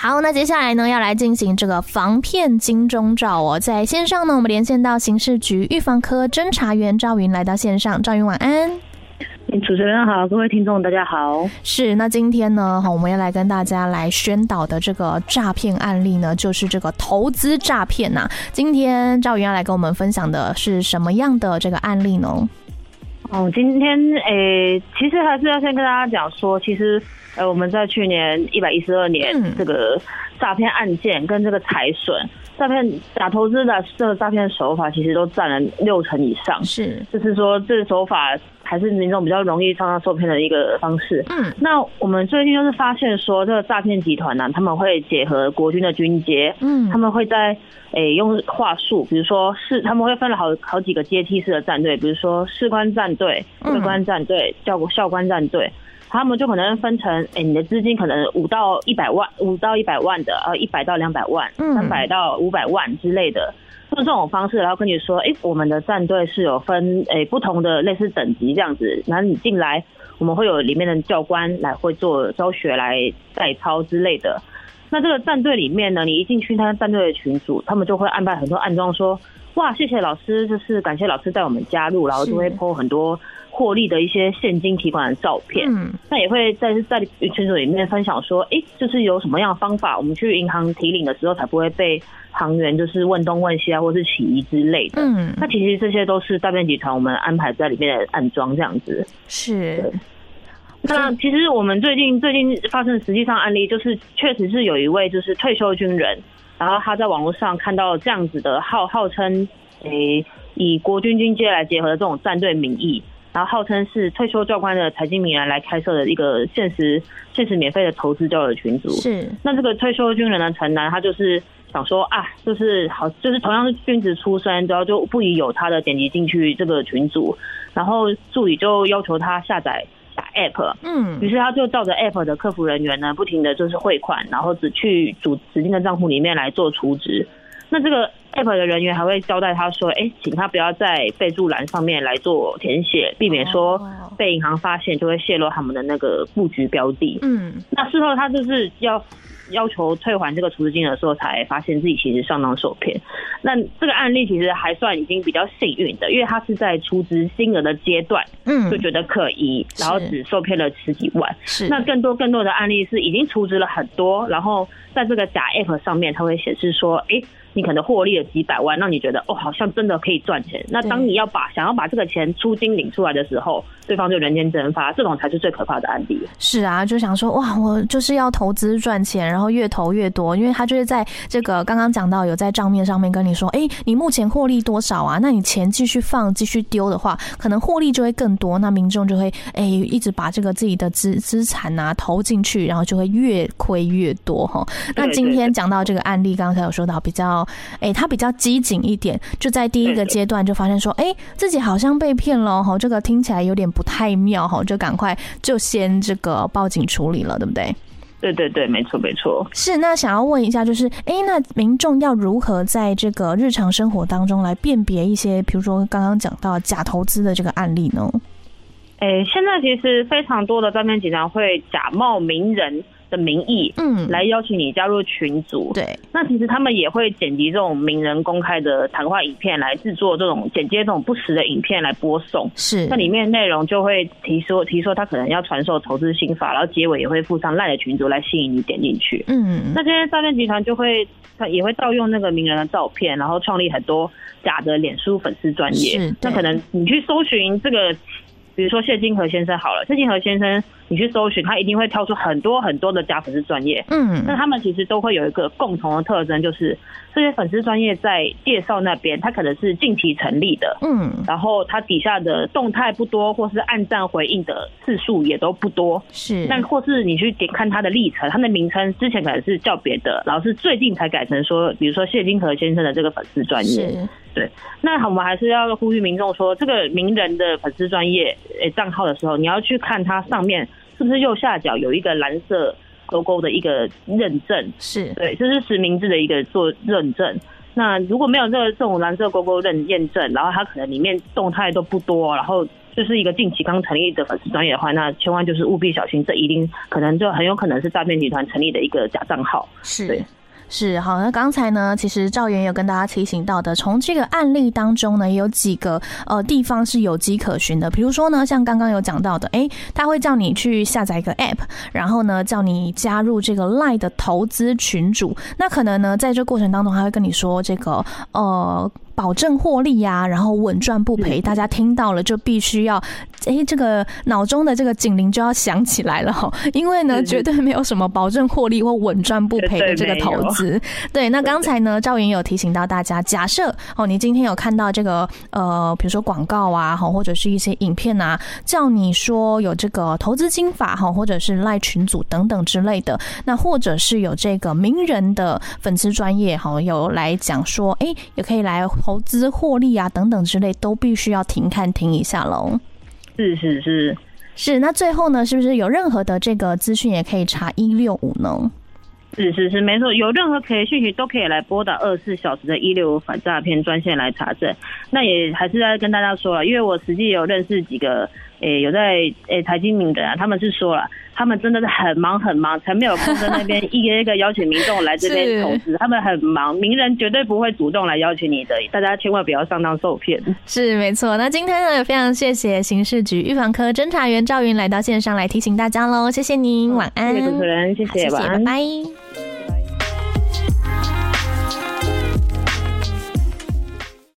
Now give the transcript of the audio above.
好，那接下来呢，要来进行这个防骗金钟罩哦。在线上呢，我们连线到刑事局预防科侦查员赵云来到线上，赵云晚安。主持人好，各位听众大家好。是，那今天呢，我们要来跟大家来宣导的这个诈骗案例呢，就是这个投资诈骗呐。今天赵云要来跟我们分享的是什么样的这个案例呢？哦，今天诶、欸，其实还是要先跟大家讲说，其实。呃，我们在去年一百一十二年，这个诈骗案件跟这个财损诈骗假投资的这个诈骗手法，其实都占了六成以上。是，就是说这个手法还是民众比较容易上当受骗的一个方式。嗯，那我们最近就是发现说，这个诈骗集团呢，他们会结合国军的军阶，嗯，他们会在诶用话术，比如说是他们会分了好好几个阶梯式的战队，比如说士官战队、士官战队、教校官战队。他们就可能分成，哎、欸，你的资金可能五到一百万，五到一百万的，呃，一百到两百万，三百到五百万之类的，用这种方式，然后跟你说，哎、欸，我们的战队是有分，哎、欸，不同的类似等级这样子，然后你进来，我们会有里面的教官来会做教学来代操之类的。那这个战队里面呢，你一进去，他战队的群组，他们就会安排很多暗装，说，哇，谢谢老师，就是感谢老师带我们加入，然后就会 po 很多。获利的一些现金提款的照片，嗯，那也会在在群组里面分享说，哎，就是有什么样的方法，我们去银行提领的时候才不会被行员就是问东问西啊，或是起疑之类的。嗯，那其实这些都是诈骗集团我们安排在里面的暗装这样子。是。那其实我们最近最近发生的实际上案例，就是确实是有一位就是退休军人，然后他在网络上看到这样子的号号称，诶，以国军军阶来结合的这种战队名义。然后号称是退休教官的财经名人来开设的一个限时、限时免费的投资交流群组。是，那这个退休军人的陈男，他就是想说啊，就是好，就是同样是军职出身，然后就不宜有他的点击进去这个群组，然后助理就要求他下载打 app，嗯，于是他就照着 app 的客服人员呢，不停的就是汇款，然后只去主指定的账户里面来做储值。那这个 app 的人员还会交代他说：“哎，请他不要在备注栏上面来做填写，避免说被银行发现就会泄露他们的那个布局标的。”嗯，那事后他就是要要求退还这个储值金额的时候，才发现自己其实上当受骗。那这个案例其实还算已经比较幸运的，因为他是在出资金额的阶段，嗯，就觉得可疑，然后只受骗了十几万。是，那更多更多的案例是已经出资了很多，然后在这个假 app 上面，它会显示说：“哎。”你可能获利了几百万，让你觉得哦，好像真的可以赚钱。那当你要把想要把这个钱出金领出来的时候，对方就人间蒸发，这种才是最可怕的案例。是啊，就想说哇，我就是要投资赚钱，然后越投越多，因为他就是在这个刚刚讲到有在账面上面跟你说，哎、欸，你目前获利多少啊？那你钱继续放继续丢的话，可能获利就会更多，那民众就会哎、欸、一直把这个自己的资资产啊投进去，然后就会越亏越多哈。那今天讲到这个案例，刚才有说到比较哎、欸，他比较机警一点，就在第一个阶段就发现说，哎、欸，自己好像被骗了哈，这个听起来有点。不太妙哈，就赶快就先这个报警处理了，对不对？对对对，没错没错。是，那想要问一下，就是哎，那民众要如何在这个日常生活当中来辨别一些，比如说刚刚讲到假投资的这个案例呢？哎，现在其实非常多的诈骗集团会假冒名人的名义，嗯，来邀请你加入群组。对，那其实他们也会剪辑这种名人公开的谈话影片，来制作这种剪接这种不实的影片来播送。是，那里面内容就会提说提说他可能要传授投资心法，然后结尾也会附上赖的群组来吸引你点进去。嗯，那这些诈骗集团就会他也会盗用那个名人的照片，然后创立很多假的脸书粉丝专页。那可能你去搜寻这个。比如说谢金河先生好了，谢金河先生，你去搜寻，他一定会挑出很多很多的假粉丝专业。嗯，那他们其实都会有一个共同的特征，就是这些粉丝专业在介绍那边，他可能是近期成立的。嗯，然后他底下的动态不多，或是按赞回应的次数也都不多。是，那或是你去点看他的历程，他的名称之前可能是叫别的，然后是最近才改成说，比如说谢金河先生的这个粉丝专业。对，那我们还是要呼吁民众说，这个名人的粉丝专业诶账号的时候，你要去看它上面是不是右下角有一个蓝色勾勾的一个认证，是对，这是实名制的一个做认证。那如果没有这个这种蓝色勾勾认验证，然后它可能里面动态都不多，然后就是一个近期刚成立的粉丝专业的话，那千万就是务必小心，这一定可能就很有可能是诈骗集团成立的一个假账号。是。是好，那刚才呢，其实赵元有跟大家提醒到的，从这个案例当中呢，也有几个呃地方是有迹可循的。比如说呢，像刚刚有讲到的，诶，他会叫你去下载一个 App，然后呢，叫你加入这个 Line 的投资群组。那可能呢，在这过程当中，他会跟你说这个呃。保证获利呀、啊，然后稳赚不赔。大家听到了就必须要，哎，这个脑中的这个警铃就要响起来了哈，因为呢，绝对没有什么保证获利或稳赚不赔的这个投资。对，那刚才呢，赵云有提醒到大家，假设哦，你今天有看到这个呃，比如说广告啊，哈，或者是一些影片啊，叫你说有这个投资金法哈，或者是赖群组等等之类的，那或者是有这个名人的粉丝专业哈，有来讲说，哎，也可以来。投资获利啊，等等之类，都必须要停看停一下喽。是是是是，那最后呢，是不是有任何的这个资讯也可以查一六五呢？是是是，没错，有任何可以讯息都可以来拨打二十四小时的一六五反诈骗专线来查证。那也还是要跟大家说了，因为我实际有认识几个。诶、欸，有在诶财经名人啊，他们是说了，他们真的是很忙很忙，才没有空在那边一个一个邀请民众来这边投资。他们很忙，名人绝对不会主动来邀请你的，大家千万不要上当受骗。是没错。那今天呢，也非常谢谢刑事局预防科侦查员赵云来到线上来提醒大家喽，谢谢您，晚安。谢谢主持人，谢谢，谢谢，晚安，拜拜。